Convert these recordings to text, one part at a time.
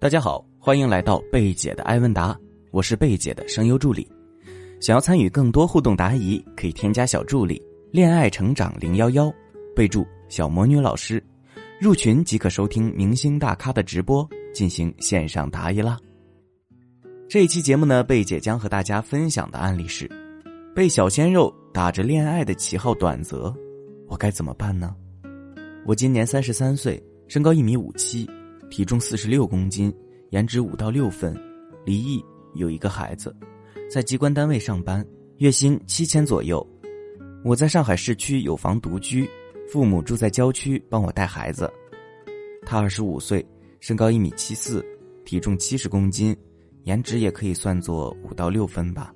大家好，欢迎来到贝姐的爱问答，我是贝姐的声优助理。想要参与更多互动答疑，可以添加小助理“恋爱成长零幺幺”，备注“小魔女老师”，入群即可收听明星大咖的直播，进行线上答疑啦。这一期节目呢，贝姐将和大家分享的案例是：被小鲜肉打着恋爱的旗号短择，我该怎么办呢？我今年三十三岁，身高一米五七。体重四十六公斤，颜值五到六分，离异，有一个孩子，在机关单位上班，月薪七千左右。我在上海市区有房独居，父母住在郊区帮我带孩子。他二十五岁，身高一米七四，体重七十公斤，颜值也可以算作五到六分吧。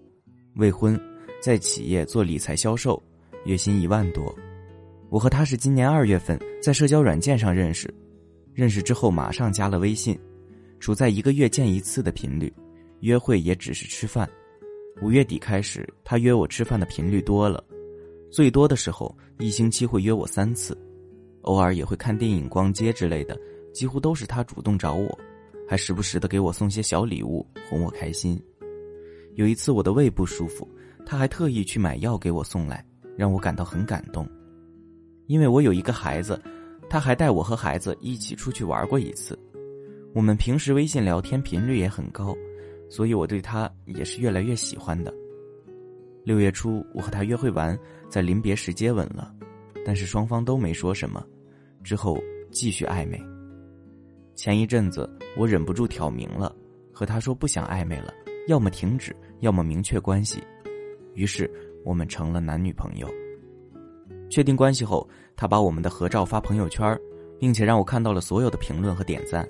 未婚，在企业做理财销售，月薪一万多。我和他是今年二月份在社交软件上认识。认识之后，马上加了微信，处在一个月见一次的频率，约会也只是吃饭。五月底开始，他约我吃饭的频率多了，最多的时候一星期会约我三次，偶尔也会看电影、逛街之类的，几乎都是他主动找我，还时不时的给我送些小礼物哄我开心。有一次我的胃不舒服，他还特意去买药给我送来，让我感到很感动，因为我有一个孩子。他还带我和孩子一起出去玩过一次，我们平时微信聊天频率也很高，所以我对他也是越来越喜欢的。六月初，我和他约会完，在临别时接吻了，但是双方都没说什么，之后继续暧昧。前一阵子，我忍不住挑明了，和他说不想暧昧了，要么停止，要么明确关系，于是我们成了男女朋友。确定关系后，他把我们的合照发朋友圈，并且让我看到了所有的评论和点赞。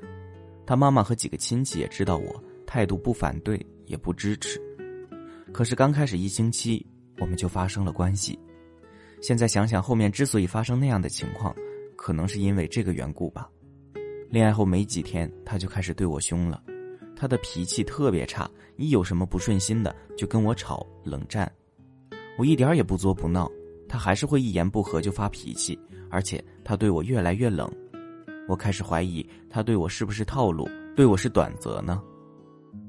他妈妈和几个亲戚也知道我，态度不反对也不支持。可是刚开始一星期，我们就发生了关系。现在想想，后面之所以发生那样的情况，可能是因为这个缘故吧。恋爱后没几天，他就开始对我凶了。他的脾气特别差，一有什么不顺心的就跟我吵冷战。我一点也不作不闹。他还是会一言不合就发脾气，而且他对我越来越冷，我开始怀疑他对我是不是套路，对我是短择呢？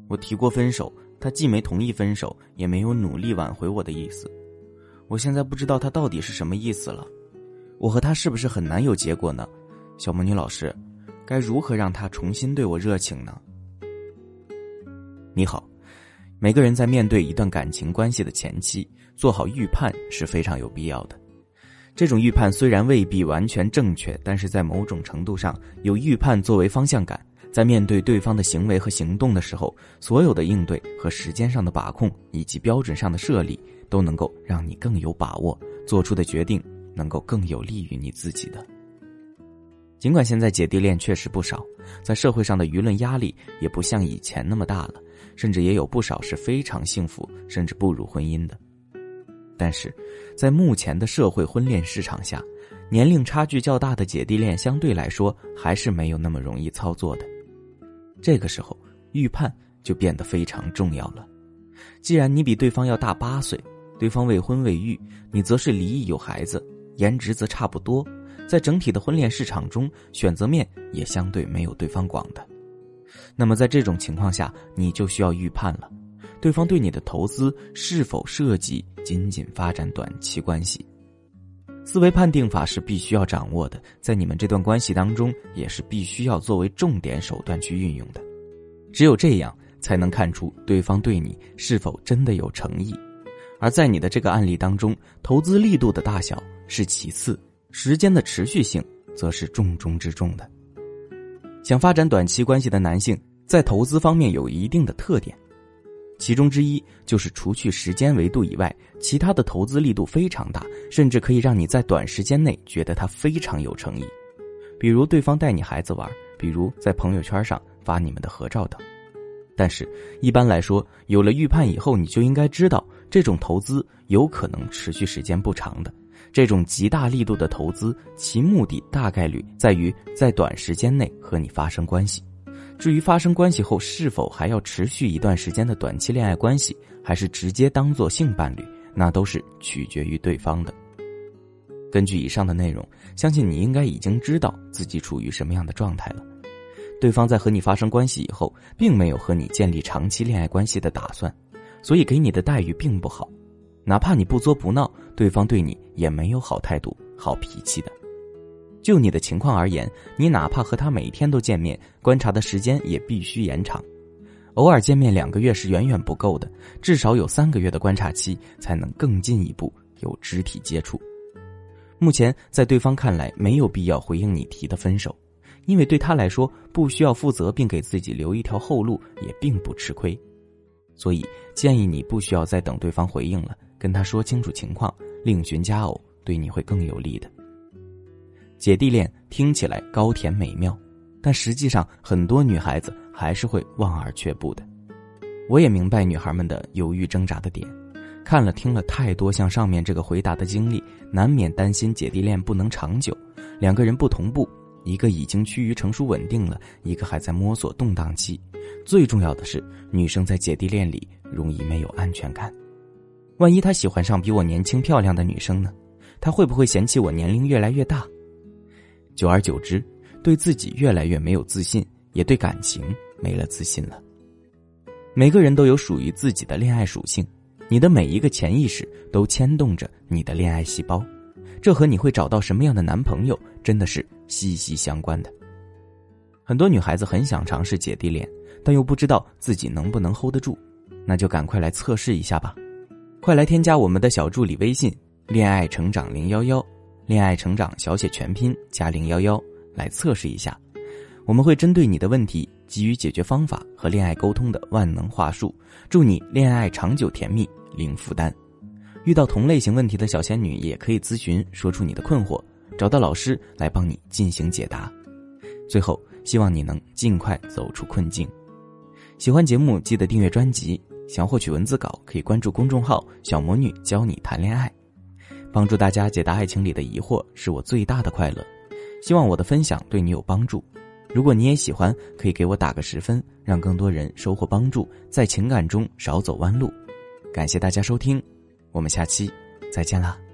我提过分手，他既没同意分手，也没有努力挽回我的意思。我现在不知道他到底是什么意思了。我和他是不是很难有结果呢？小魔女老师，该如何让他重新对我热情呢？你好。每个人在面对一段感情关系的前期，做好预判是非常有必要的。这种预判虽然未必完全正确，但是在某种程度上有预判作为方向感，在面对对方的行为和行动的时候，所有的应对和时间上的把控以及标准上的设立，都能够让你更有把握，做出的决定能够更有利于你自己的。尽管现在姐弟恋确实不少，在社会上的舆论压力也不像以前那么大了。甚至也有不少是非常幸福，甚至步入婚姻的。但是，在目前的社会婚恋市场下，年龄差距较大的姐弟恋相对来说还是没有那么容易操作的。这个时候，预判就变得非常重要了。既然你比对方要大八岁，对方未婚未育，你则是离异有孩子，颜值则差不多，在整体的婚恋市场中，选择面也相对没有对方广的。那么在这种情况下，你就需要预判了，对方对你的投资是否涉及仅仅发展短期关系。思维判定法是必须要掌握的，在你们这段关系当中，也是必须要作为重点手段去运用的。只有这样，才能看出对方对你是否真的有诚意。而在你的这个案例当中，投资力度的大小是其次，时间的持续性则是重中之重的。想发展短期关系的男性，在投资方面有一定的特点，其中之一就是除去时间维度以外，其他的投资力度非常大，甚至可以让你在短时间内觉得他非常有诚意。比如对方带你孩子玩，比如在朋友圈上发你们的合照等。但是，一般来说，有了预判以后，你就应该知道，这种投资有可能持续时间不长的。这种极大力度的投资，其目的大概率在于在短时间内和你发生关系。至于发生关系后是否还要持续一段时间的短期恋爱关系，还是直接当做性伴侣，那都是取决于对方的。根据以上的内容，相信你应该已经知道自己处于什么样的状态了。对方在和你发生关系以后，并没有和你建立长期恋爱关系的打算，所以给你的待遇并不好。哪怕你不作不闹，对方对你也没有好态度、好脾气的。就你的情况而言，你哪怕和他每天都见面，观察的时间也必须延长。偶尔见面两个月是远远不够的，至少有三个月的观察期，才能更进一步有肢体接触。目前在对方看来，没有必要回应你提的分手，因为对他来说，不需要负责并给自己留一条后路，也并不吃亏。所以建议你不需要再等对方回应了，跟他说清楚情况，另寻佳偶，对你会更有利的。姐弟恋听起来高甜美妙。但实际上，很多女孩子还是会望而却步的。我也明白女孩们的犹豫挣扎的点，看了听了太多像上面这个回答的经历，难免担心姐弟恋不能长久。两个人不同步，一个已经趋于成熟稳定了，一个还在摸索动荡期。最重要的是，女生在姐弟恋里容易没有安全感。万一他喜欢上比我年轻漂亮的女生呢？他会不会嫌弃我年龄越来越大？久而久之。对自己越来越没有自信，也对感情没了自信了。每个人都有属于自己的恋爱属性，你的每一个潜意识都牵动着你的恋爱细胞，这和你会找到什么样的男朋友真的是息息相关的。很多女孩子很想尝试姐弟恋，但又不知道自己能不能 hold 得住，那就赶快来测试一下吧！快来添加我们的小助理微信“恋爱成长零幺幺”，恋爱成长小写全拼加零幺幺。来测试一下，我们会针对你的问题给予解决方法和恋爱沟通的万能话术，祝你恋爱长久甜蜜零负担。遇到同类型问题的小仙女也可以咨询，说出你的困惑，找到老师来帮你进行解答。最后，希望你能尽快走出困境。喜欢节目记得订阅专辑，想获取文字稿可以关注公众号“小魔女教你谈恋爱”，帮助大家解答爱情里的疑惑是我最大的快乐。希望我的分享对你有帮助，如果你也喜欢，可以给我打个十分，让更多人收获帮助，在情感中少走弯路。感谢大家收听，我们下期再见啦。